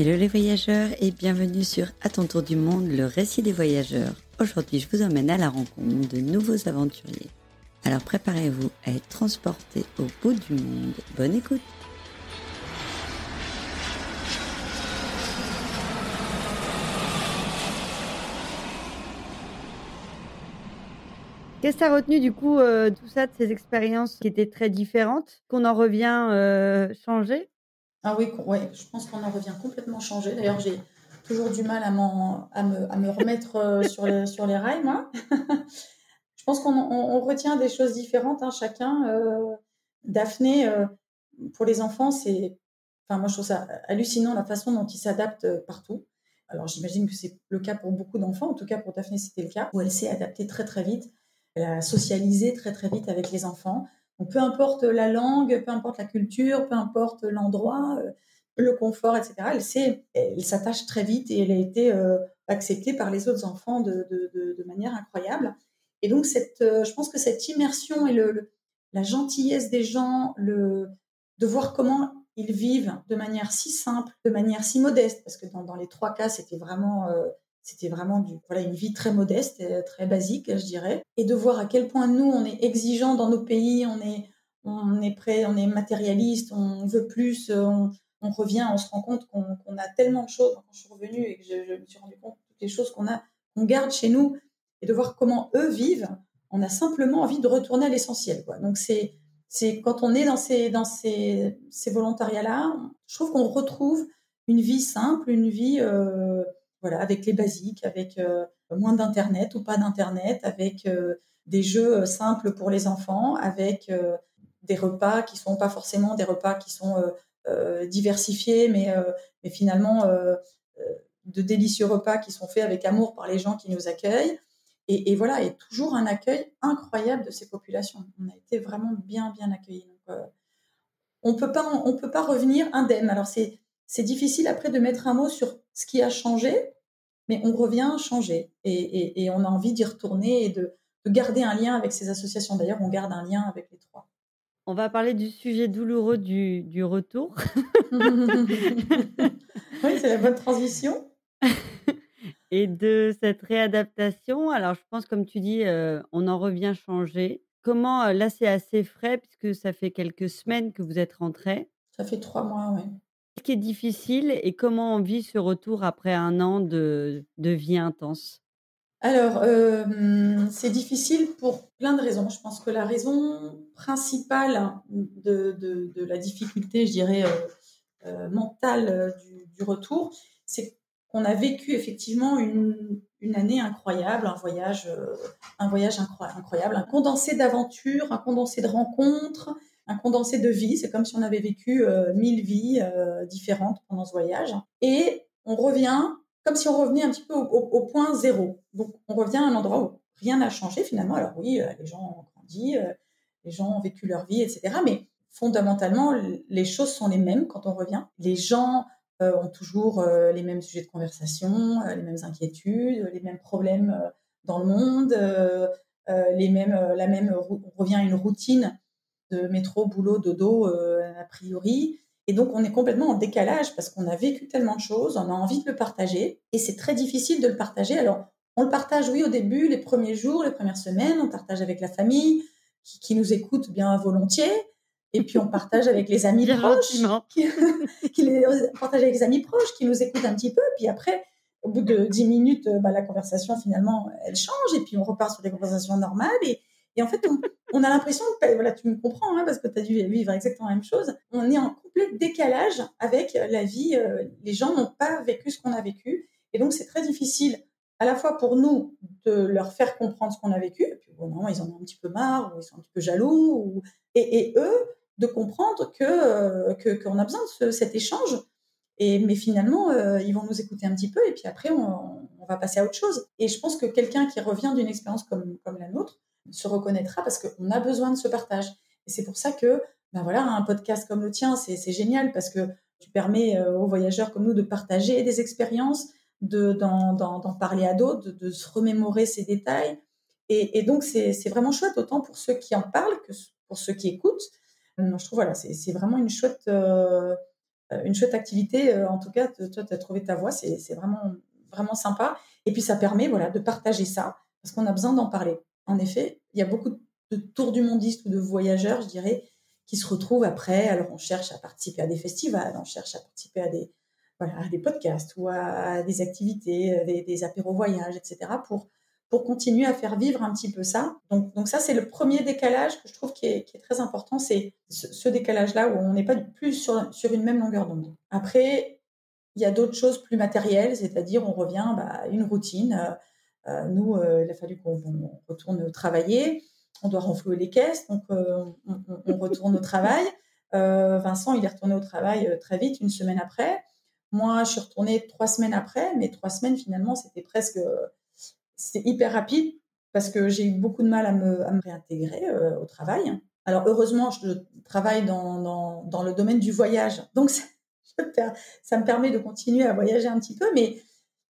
Hello les voyageurs et bienvenue sur À ton tour du monde, le récit des voyageurs. Aujourd'hui, je vous emmène à la rencontre de nouveaux aventuriers. Alors préparez-vous à être transportés au bout du monde. Bonne écoute Qu'est-ce que tu as retenu du coup euh, tout ça de ces expériences qui étaient très différentes, qu'on en revient euh, changé ah oui, ouais, je pense qu'on en revient complètement changé. D'ailleurs, j'ai toujours du mal à, me, remettre euh, sur, les, rails, moi. je pense qu'on on, retient des choses différentes, hein, chacun. Euh, Daphné, euh, pour les enfants, c'est. Enfin, moi, je trouve ça hallucinant la façon dont ils s'adaptent partout. Alors, j'imagine que c'est le cas pour beaucoup d'enfants. En tout cas, pour Daphné, c'était le cas, où elle s'est adaptée très, très vite. Elle a socialisé très, très vite avec les enfants. Peu importe la langue, peu importe la culture, peu importe l'endroit, euh, le confort, etc. Elle s'attache très vite et elle a été euh, acceptée par les autres enfants de, manière incroyable. Et donc, euh, je pense que cette immersion et la gentillesse des gens, le, de voir comment ils vivent de manière si simple, de manière si modeste, parce que dans, les trois cas, c'était vraiment c'était vraiment du, voilà, une vie très modeste, et très basique, je dirais. Et de voir à quel point nous, on est exigeants dans nos pays, on est, on est prêt, on est matérialiste, on veut plus, on, revient, on se rend compte qu'on a tellement de choses. Quand je suis revenue et que je, me suis rendu compte de toutes les choses qu'on a, qu'on garde chez nous, et de voir comment eux vivent, on a simplement envie de retourner à l'essentiel. Donc c'est c'est quand on est dans ces dans ces, ces volontariats-là, je trouve qu'on retrouve une vie simple, une vie euh, voilà, avec les basiques, avec euh, moins d'internet ou pas d'internet, avec euh, des jeux euh, simples pour les enfants, avec des repas qui sont pas forcément des repas qui sont diversifiés, mais, mais finalement de délicieux repas qui sont faits avec amour par les gens qui nous accueillent. Et, voilà, et toujours un accueil incroyable de ces populations. On a été vraiment bien, bien accueillis. on peut pas, on peut pas revenir indemne. Alors c'est c'est difficile après de mettre un mot sur ce qui a changé, mais on revient changer et, et, on a envie d'y retourner et de, garder un lien avec ces associations. D'ailleurs, on garde un lien avec les trois. On va parler du sujet douloureux du, du retour. oui, c'est la bonne transition. et de cette réadaptation, alors je pense, comme tu dis, euh, on en revient changer. Comment, euh, là, c'est assez frais puisque ça fait quelques semaines que vous êtes rentré. Ça fait trois mois, oui. Qui est difficile et comment on vit ce retour après un an de, de vie intense? Alors, c'est difficile pour plein de raisons. Je pense que la raison principale de, de, de la difficulté, je dirais, euh, euh, mentale du, du, retour, c'est qu'on a vécu effectivement une, une, année incroyable, un voyage, euh, un voyage incroyable, un condensé d'aventures, un condensé de rencontres, un condensé de vie. C'est comme si on avait vécu euh, mille vies euh, différentes pendant ce voyage. Et on revient comme si on revenait un petit peu au, point zéro. Donc on revient à un endroit où rien n'a changé finalement. Alors oui, euh, les gens ont grandi, les gens ont vécu leur vie, etc. Mais fondamentalement, les choses sont les mêmes quand on revient. Les gens ont toujours les mêmes sujets de conversation, les mêmes inquiétudes, les mêmes problèmes dans le monde, les mêmes, la même, on revient à une routine de métro, boulot, dodo, euh, a priori. Et donc, on est complètement en décalage parce qu'on a vécu tellement de choses, on a envie de le partager et c'est très difficile de le partager. Alors, on le partage, oui, au début, les premiers jours, les premières semaines, on partage avec la famille qui, nous écoute bien volontiers. Et puis, on partage avec les amis proches. Qui, qui les, on partage avec les amis proches qui nous écoutent un petit peu. Puis après, au bout de dix minutes, bah, la conversation, finalement, elle change. Et puis, on repart sur des conversations normales. Et, et en fait, on, a l'impression voilà, tu me comprends, hein, parce que tu as dû vivre exactement la même chose. On est en complet décalage avec la vie. Euh, les gens n'ont pas vécu ce qu'on a vécu. Et donc, c'est très difficile, à la fois pour nous, de leur faire comprendre ce qu'on a vécu. Et puis, bon, moment, ils en ont un petit peu marre, ou ils sont un petit peu jaloux. Et, eux, de comprendre que euh, qu'on a besoin de cet échange. Et, mais finalement, euh, ils vont nous écouter un petit peu et puis après, on, on va passer à autre chose. Et je pense que quelqu'un qui revient d'une expérience comme, comme la nôtre, se reconnaîtra parce qu'on a besoin de ce partage. Et c'est pour ça que, ben voilà, un podcast comme le tien, c'est génial parce que tu permets euh, aux voyageurs comme nous de partager des expériences, de d'en parler à d'autres, de, se remémorer ces détails. Et, donc c'est vraiment chouette, autant pour ceux qui en parlent que pour ceux qui écoutent. je trouve voilà, c'est vraiment une chouette, euh, une chouette activité. En tout cas, toi, tu as trouvé ta voie. C'est vraiment, vraiment sympa. Et puis, ça permet voilà, de partager ça parce qu'on a besoin d'en parler. En effet, il y a beaucoup de tours du mondiste ou de voyageurs, je dirais, qui se retrouvent après. Alors, on cherche à participer à des festivals, on cherche à participer à des, voilà, à des podcasts ou à, des activités, des, des apéros voyages, etc. pour pour continuer à faire vivre un petit peu ça. Donc, donc ça, c'est le premier décalage que je trouve qui est, très important, c'est ce, décalage-là où on n'est pas plus sur, sur une même longueur d'onde. Après, il y a d'autres choses plus matérielles, c'est-à-dire on revient bah, à une routine. Euh, nous, euh, il a fallu qu'on retourne travailler, on doit renflouer les caisses, donc euh, on, retourne au travail. Vincent, il est retourné au travail très vite, une semaine après. Moi, je suis retournée trois semaines après, mais trois semaines, finalement, c'était presque c'est hyper rapide parce que j'ai eu beaucoup de mal à me, réintégrer au travail. Alors heureusement, je travaille dans, le domaine du voyage, donc ça, ça, me permet de continuer à voyager un petit peu, mais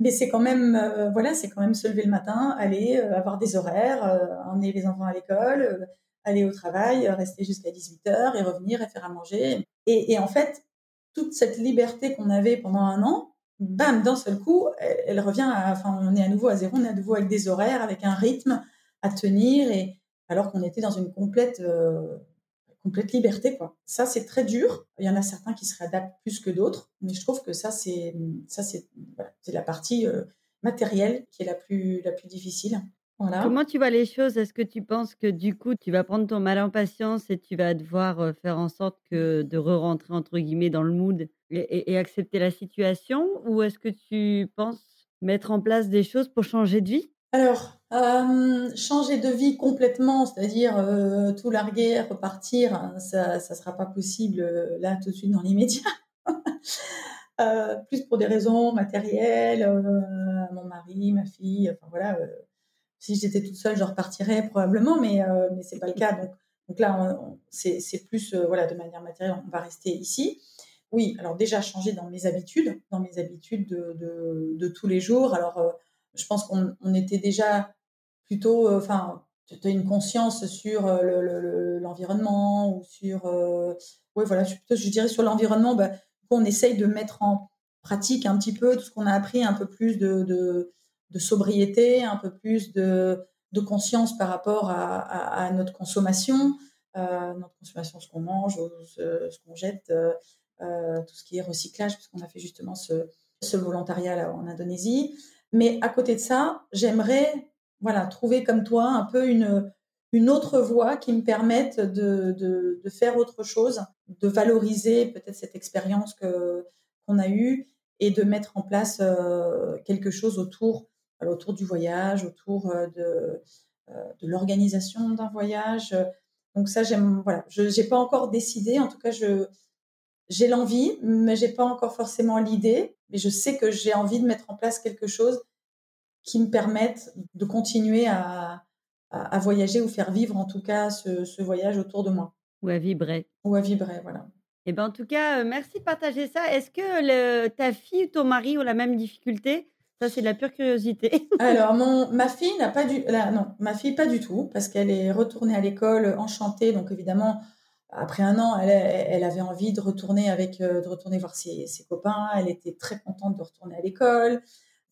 mais c'est quand même euh, voilà, c'est quand même se lever le matin, aller euh, avoir des horaires, emmener les enfants à l'école, aller au travail, rester jusqu'à 18h et revenir et faire à manger. Et, en fait, toute cette liberté qu'on avait pendant un an, bam, d'un seul coup, elle, revient à, enfin, on est à nouveau à zéro, on est à nouveau avec des horaires, avec un rythme à tenir, et alors qu'on était dans une complète, euh, complète liberté, quoi. Ça, c'est très dur. Il y en a certains qui se réadaptent plus que d'autres, mais je trouve que ça, c'est, ça, c'est, c'est la partie euh, matérielle qui est la plus, la plus difficile. Comment tu vois les choses? Est-ce que tu penses que du coup, tu vas prendre ton mal en patience et tu vas devoir, faire en sorte que de re-rentrer entre guillemets «dans le mood» et accepter la situation? Ou est-ce que tu penses mettre en place des choses pour changer de vie? Alors, changer de vie complètement, c'est-à-dire, tout larguer, repartir, hein, ça ne sera pas possible, là, tout de suite, dans l'immédiat. plus pour des raisons matérielles, mon mari, ma fille, enfin voilà, si j'étais toute seule, je repartirais probablement, mais euh, mais c'est pas le cas. Donc là, c'est plus euh, voilà de manière matérielle, on va rester ici. Oui, alors déjà changer dans mes habitudes, dans mes habitudes de, de, tous les jours. Alors euh, je pense qu'on on était déjà plutôt, euh, enfin, une conscience sur l'environnement le, ou sur, ouais voilà, je, dirais sur l'environnement, bah, on essaye de mettre en pratique un petit peu tout ce qu'on a appris, un peu plus de, sobriété, un peu plus de, conscience par rapport à, notre consommation, euh, notre consommation, ce qu'on mange, ce, qu'on jette, euh, euh, tout ce qui est recyclage, puisqu'on a fait justement ce, ce volontariat là, en Indonésie. Mais à côté de ça, j'aimerais voilà, trouver comme toi un peu une, une autre voie qui me permette de, de, faire autre chose, de valoriser peut-être cette expérience que qu'on a eue et de mettre en place euh, quelque chose autour autour du voyage, autour euh, de, euh, de l'organisation d'un voyage. Donc ça, j'aime. Voilà, je n'ai pas encore décidé. En tout cas, je j'ai l'envie, mais j'ai pas encore forcément l'idée. Mais je sais que j'ai envie de mettre en place quelque chose qui me permette de continuer à, à, voyager ou faire vivre en tout cas ce, ce, voyage autour de moi. Ou à vibrer. Ou à vibrer, voilà. Et eh ben en tout cas, euh, merci de partager ça. Est-ce que le, ta fille ou ton mari ont la même difficulté? Ça, c'est de la pure curiosité. Alors, mon, ma fille n'a pas du, non, ma fille pas du tout, parce qu'elle est retournée à l'école enchantée. Donc, évidemment, après un an, elle, avait envie de retourner avec, euh, de retourner voir ses, copains. Elle était très contente de retourner à l'école,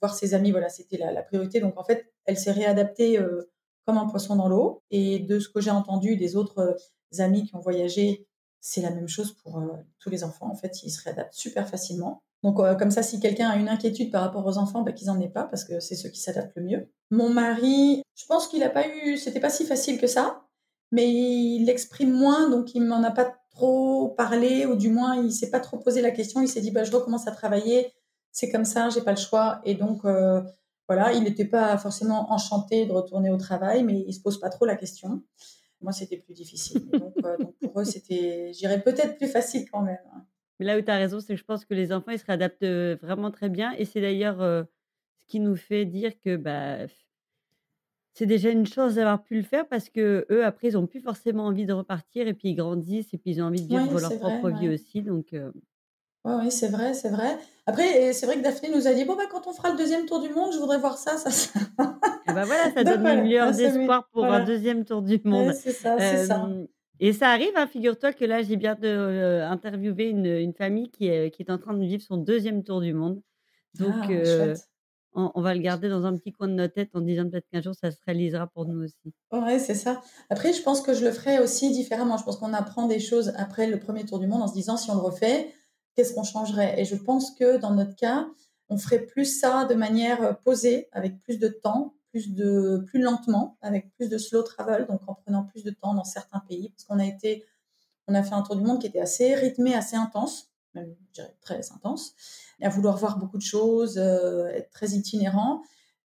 voir ses amis. Voilà, c'était la, la, priorité. Donc, en fait, elle s'est réadaptée euh, comme un poisson dans l'eau. Et de ce que j'ai entendu des autres euh, amis qui ont voyagé, c'est la même chose pour tous les enfants. En fait, ils se réadaptent super facilement. Donc comme ça, si quelqu'un a une inquiétude par rapport aux enfants, bah, qu'ils en aient pas parce que c'est ceux qui s'adaptent le mieux. Mon mari, je pense qu'il n'a pas eu, c'était pas si facile que ça, mais il l'exprime moins, donc il m'en a pas trop parlé ou du moins il s'est pas trop posé la question. Il s'est dit bah je recommence à travailler, c'est comme ça, j'ai pas le choix et donc euh, voilà, il n'était pas forcément enchanté de retourner au travail, mais il se pose pas trop la question. Moi, c'était plus difficile. donc, euh, donc, pour eux, c'était, j'irais peut-être plus facile quand même. Hein. Mais là où tu as raison, c'est que je pense que les enfants, ils se réadaptent vraiment très bien. Et c'est d'ailleurs ce qui nous fait dire que bah, c'est déjà une chance d'avoir pu le faire parce que eux, après, ils n'ont plus forcément envie de repartir et puis ils grandissent et puis ils ont envie de vivre leur propre vie aussi. Donc, oui, c'est vrai, c'est vrai. Après, c'est vrai que Daphné nous a dit bon, bah, quand on fera le deuxième tour du monde, je voudrais voir ça. ça, ça. Et bah voilà, ça donne une lueur d'espoir pour un deuxième tour du monde. c'est ça, c'est ça. Et ça arrive, hein, figure-toi que là, j'ai bien de, interviewé une, une famille qui est, qui est en train de vivre son deuxième tour du monde. Donc, Ah, euh. On, va le garder dans un petit coin de notre tête en disant peut-être qu'un jour, ça se réalisera pour nous aussi. Ouais, c'est ça. Après, je pense que je le ferais aussi différemment. Je pense qu'on apprend des choses après le premier tour du monde en se disant si on le refait, qu'est-ce qu'on changerait? Et je pense que dans notre cas, on ferait plus ça de manière euh, posée, avec plus de temps, plus de, plus lentement, avec plus de slow travel, donc en prenant plus de temps dans certains pays, parce qu'on a été, on a fait un tour du monde qui était assez rythmé, assez intense, même, très intense, à vouloir voir beaucoup de choses, euh, être très itinérant.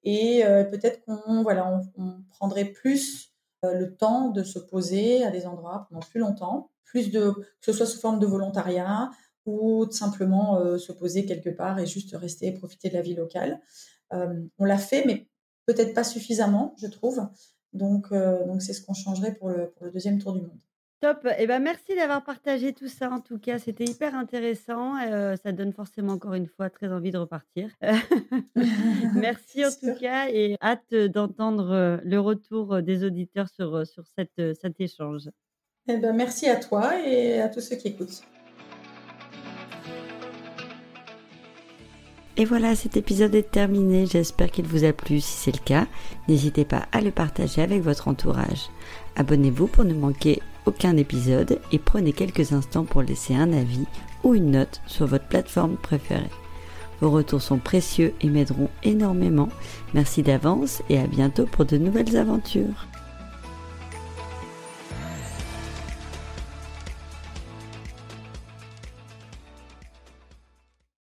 Et euh, peut-être qu'on voilà, on, prendrait plus euh, le temps de se poser à des endroits pendant plus longtemps, plus de que ce soit sous forme de volontariat ou de simplement se poser quelque part et juste rester et profiter de la vie locale. On l'a fait, mais peut-être pas suffisamment, je trouve. Donc, donc c'est ce qu'on changerait pour le, pour le deuxième tour du monde. Top. Et ben, merci d'avoir partagé tout ça. En tout cas, c'était hyper intéressant. Euh, ça donne forcément encore une fois très envie de repartir. merci en sûr. tout cas et hâte d'entendre le retour des auditeurs sur, sur cette, cet échange. Eh ben, merci à toi et à tous ceux qui écoutent. Et voilà, cet épisode est terminé. J'espère qu'il vous a plu. Si c'est le cas, n'hésitez pas à le partager avec votre entourage. Abonnez-vous pour ne manquer aucun épisode et prenez quelques instants pour laisser un avis ou une note sur votre plateforme préférée. Vos retours sont précieux et m'aideront énormément. Merci d'avance et à bientôt pour de nouvelles aventures.